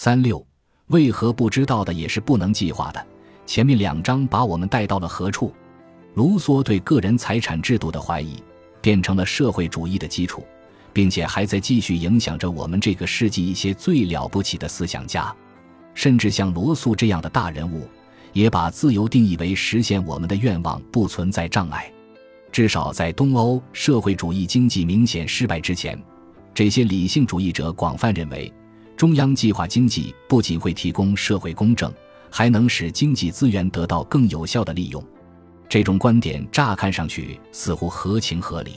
三六，为何不知道的也是不能计划的？前面两章把我们带到了何处？卢梭对个人财产制度的怀疑，变成了社会主义的基础，并且还在继续影响着我们这个世纪一些最了不起的思想家，甚至像罗素这样的大人物，也把自由定义为实现我们的愿望不存在障碍。至少在东欧社会主义经济明显失败之前，这些理性主义者广泛认为。中央计划经济不仅会提供社会公正，还能使经济资源得到更有效的利用。这种观点乍看上去似乎合情合理，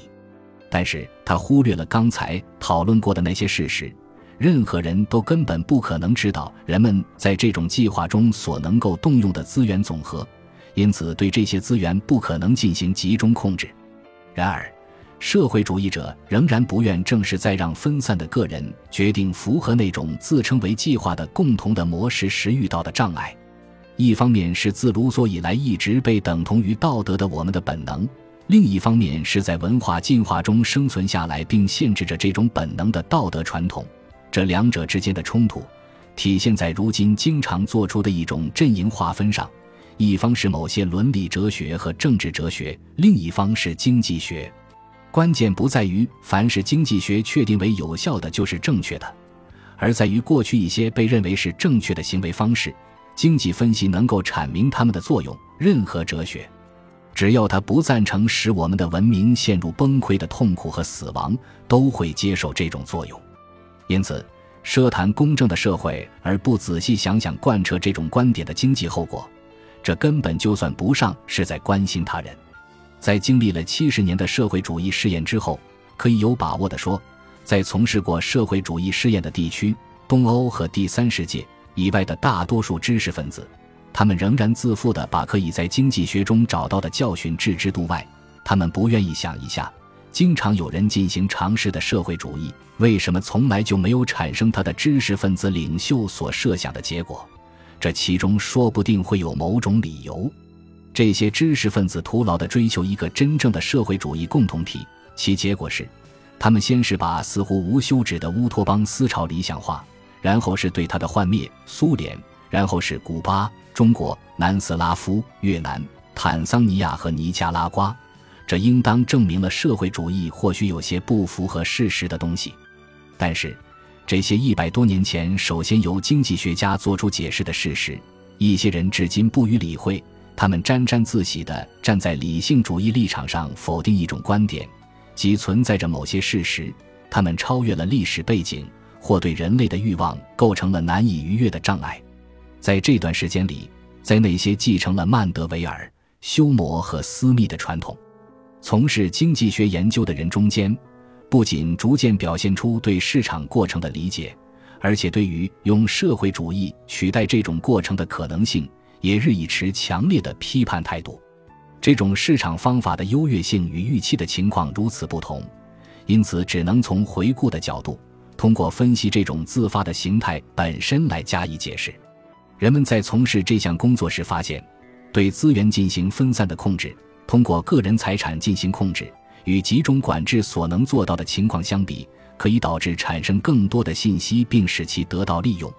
但是他忽略了刚才讨论过的那些事实。任何人都根本不可能知道人们在这种计划中所能够动用的资源总和，因此对这些资源不可能进行集中控制。然而。社会主义者仍然不愿正是在让分散的个人决定符合那种自称为计划的共同的模式时遇到的障碍。一方面是自卢梭以来一直被等同于道德的我们的本能，另一方面是在文化进化中生存下来并限制着这种本能的道德传统。这两者之间的冲突，体现在如今经常做出的一种阵营划分上：一方是某些伦理哲学和政治哲学，另一方是经济学。关键不在于凡是经济学确定为有效的就是正确的，而在于过去一些被认为是正确的行为方式，经济分析能够阐明它们的作用。任何哲学，只要他不赞成使我们的文明陷入崩溃的痛苦和死亡，都会接受这种作用。因此，奢谈公正的社会而不仔细想想贯彻这种观点的经济后果，这根本就算不上是在关心他人。在经历了七十年的社会主义试验之后，可以有把握地说，在从事过社会主义试验的地区——东欧和第三世界以外的大多数知识分子，他们仍然自负地把可以在经济学中找到的教训置之度外。他们不愿意想一下，经常有人进行尝试的社会主义，为什么从来就没有产生他的知识分子领袖所设想的结果？这其中说不定会有某种理由。这些知识分子徒劳地追求一个真正的社会主义共同体，其结果是，他们先是把似乎无休止的乌托邦思潮理想化，然后是对它的幻灭——苏联，然后是古巴、中国、南斯拉夫、越南、坦桑尼亚和尼加拉瓜。这应当证明了社会主义或许有些不符合事实的东西。但是，这些一百多年前首先由经济学家做出解释的事实，一些人至今不予理会。他们沾沾自喜地站在理性主义立场上否定一种观点，即存在着某些事实，他们超越了历史背景，或对人类的欲望构成了难以逾越的障碍。在这段时间里，在那些继承了曼德维尔、休谟和斯密的传统，从事经济学研究的人中间，不仅逐渐表现出对市场过程的理解，而且对于用社会主义取代这种过程的可能性。也日益持强烈的批判态度，这种市场方法的优越性与预期的情况如此不同，因此只能从回顾的角度，通过分析这种自发的形态本身来加以解释。人们在从事这项工作时发现，对资源进行分散的控制，通过个人财产进行控制，与集中管制所能做到的情况相比，可以导致产生更多的信息，并使其得到利用。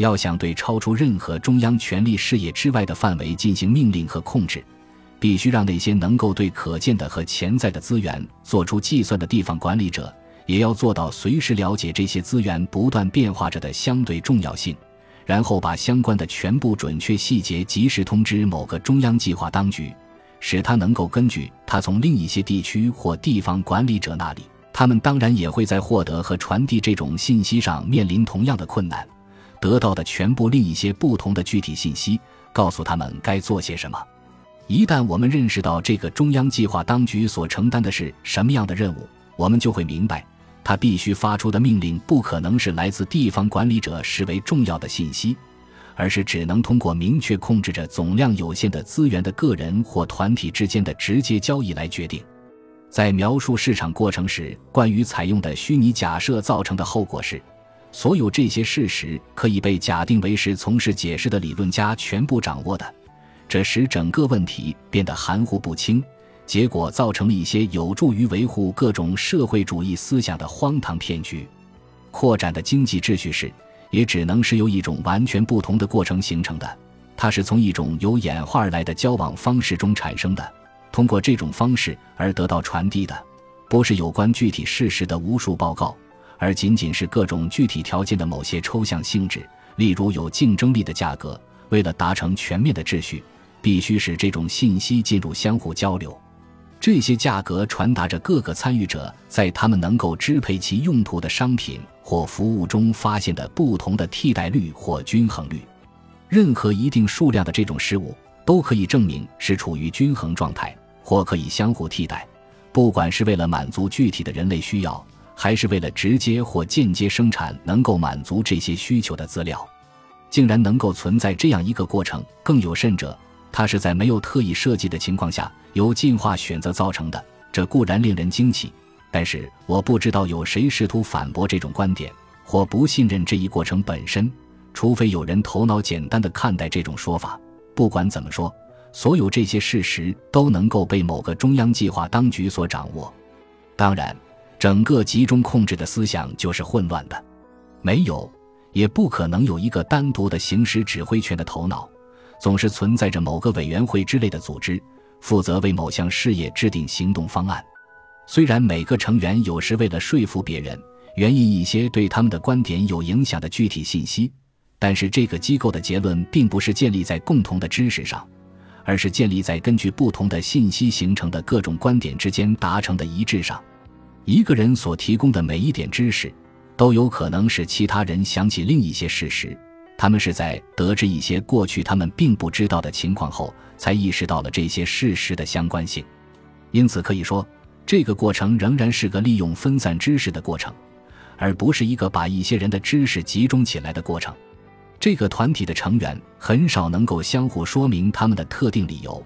要想对超出任何中央权力视野之外的范围进行命令和控制，必须让那些能够对可见的和潜在的资源做出计算的地方管理者，也要做到随时了解这些资源不断变化着的相对重要性，然后把相关的全部准确细节及时通知某个中央计划当局，使他能够根据他从另一些地区或地方管理者那里，他们当然也会在获得和传递这种信息上面临同样的困难。得到的全部另一些不同的具体信息，告诉他们该做些什么。一旦我们认识到这个中央计划当局所承担的是什么样的任务，我们就会明白，他必须发出的命令不可能是来自地方管理者视为重要的信息，而是只能通过明确控制着总量有限的资源的个人或团体之间的直接交易来决定。在描述市场过程时，关于采用的虚拟假设造成的后果是。所有这些事实可以被假定为是从事解释的理论家全部掌握的，这使整个问题变得含糊不清，结果造成了一些有助于维护各种社会主义思想的荒唐骗局。扩展的经济秩序是也只能是由一种完全不同的过程形成的。它是从一种由演化而来的交往方式中产生的，通过这种方式而得到传递的，不是有关具体事实的无数报告，而仅仅是各种具体条件的某些抽象性质。例如，有竞争力的价格。为了达成全面的秩序，必须使这种信息进入相互交流。这些价格传达着各个参与者在他们能够支配其用途的商品或服务中发现的不同的替代率或均衡率。任何一定数量的这种事物都可以证明是处于均衡状态，或可以相互替代。不管是为了满足具体的人类需要，还是为了直接或间接生产能够满足这些需求的资料，竟然能够存在这样一个过程。更有甚者，它是在没有特意设计的情况下由进化选择造成的。这固然令人惊奇，但是我不知道有谁试图反驳这种观点，或不信任这一过程本身。除非有人头脑简单的看待这种说法，不管怎么说，所有这些事实都能够被某个中央计划当局所掌握。当然，整个集中控制的思想就是混乱的，没有，也不可能有一个单独的行使指挥权的头脑。总是存在着某个委员会之类的组织，负责为某项事业制定行动方案。虽然每个成员有时为了说服别人，援引一些对他们的观点有影响的具体信息。但是这个机构的结论并不是建立在共同的知识上，而是建立在根据不同的信息形成的各种观点之间达成的一致上。一个人所提供的每一点知识，都有可能使其他人想起另一些事实。他们是在得知一些过去他们并不知道的情况后，才意识到了这些事实的相关性。因此可以说，这个过程仍然是个利用分散知识的过程，而不是一个把一些人的知识集中起来的过程。这个团体的成员很少能够相互说明他们的特定理由，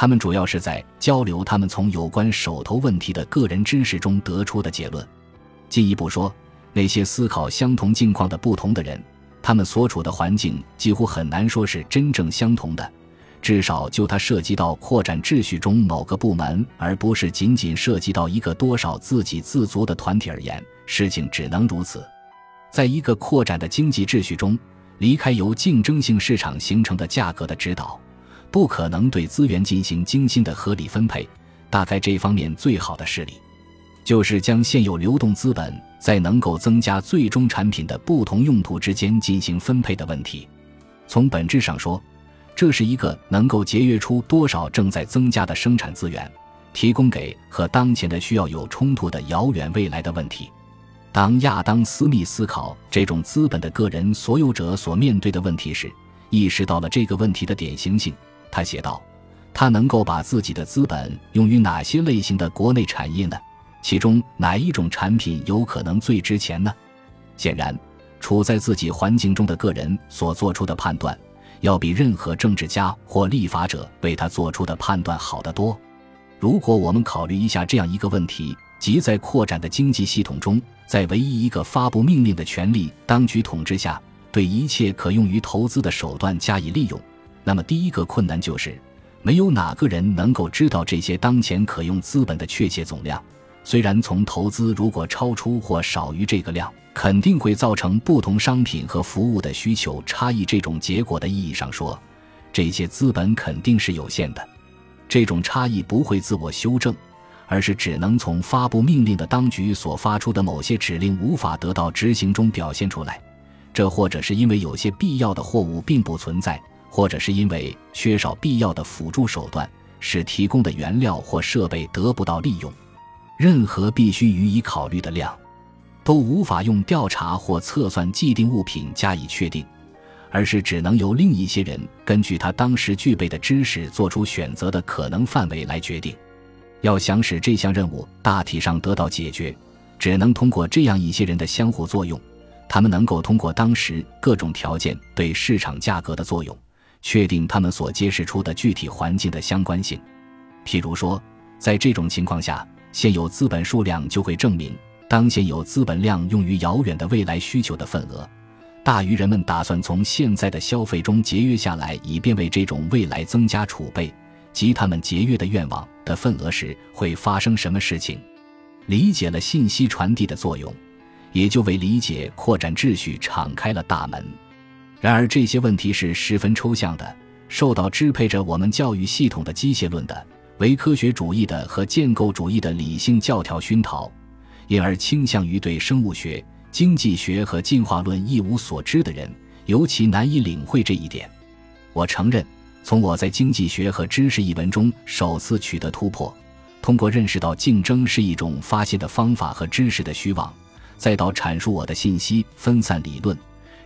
他们主要是在交流他们从有关手头问题的个人知识中得出的结论。进一步说，那些思考相同境况的不同的人，他们所处的环境几乎很难说是真正相同的，至少就它涉及到扩展秩序中某个部门，而不是仅仅涉及到一个多少自给自足的团体而言，事情只能如此。在一个扩展的经济秩序中。离开由竞争性市场形成的价格的指导，不可能对资源进行精心的合理分配。大概这方面最好的事例，就是将现有流动资本在能够增加最终产品的不同用途之间进行分配的问题。从本质上说，这是一个能够节约出多少正在增加的生产资源，提供给和当前的需要有冲突的遥远未来的问题。当亚当·斯密思考这种资本的个人所有者所面对的问题时，意识到了这个问题的典型性。他写道：“他能够把自己的资本用于哪些类型的国内产业呢？其中哪一种产品有可能最值钱呢？”显然，处在自己环境中的个人所做出的判断，要比任何政治家或立法者为他做出的判断好得多。如果我们考虑一下这样一个问题，即在扩展的经济系统中，在唯一一个发布命令的权力当局统治下，对一切可用于投资的手段加以利用，那么第一个困难就是，没有哪个人能够知道这些当前可用资本的确切总量。虽然从投资如果超出或少于这个量，肯定会造成不同商品和服务的需求差异这种结果的意义上说，这些资本肯定是有限的。这种差异不会自我修正。而是只能从发布命令的当局所发出的某些指令无法得到执行中表现出来，这或者是因为有些必要的货物并不存在，或者是因为缺少必要的辅助手段，使提供的原料或设备得不到利用。任何必须予以考虑的量，都无法用调查或测算既定物品加以确定，而是只能由另一些人根据他当时具备的知识做出选择的可能范围来决定。要想使这项任务大体上得到解决，只能通过这样一些人的相互作用。他们能够通过当时各种条件对市场价格的作用，确定他们所揭示出的具体环境的相关性。譬如说，在这种情况下，现有资本数量就会证明，当现有资本量用于遥远的未来需求的份额，大于人们打算从现在的消费中节约下来，以便为这种未来增加储备。及他们节约的愿望的份额时会发生什么事情？理解了信息传递的作用，也就为理解扩展秩序敞开了大门。然而，这些问题是十分抽象的，受到支配着我们教育系统的机械论的、唯科学主义的和建构主义的理性教条熏陶，因而倾向于对生物学、经济学和进化论一无所知的人，尤其难以领会这一点。我承认，从我在经济学和知识一文中首次取得突破，通过认识到竞争是一种发现的方法和知识的虚妄，再到阐述我的信息分散理论，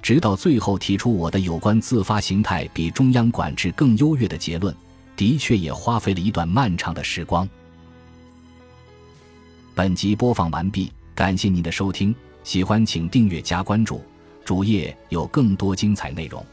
直到最后提出我的有关自发形态比中央管制更优越的结论，的确也花费了一段漫长的时光。本集播放完毕，感谢您的收听，喜欢请订阅加关注，主页有更多精彩内容。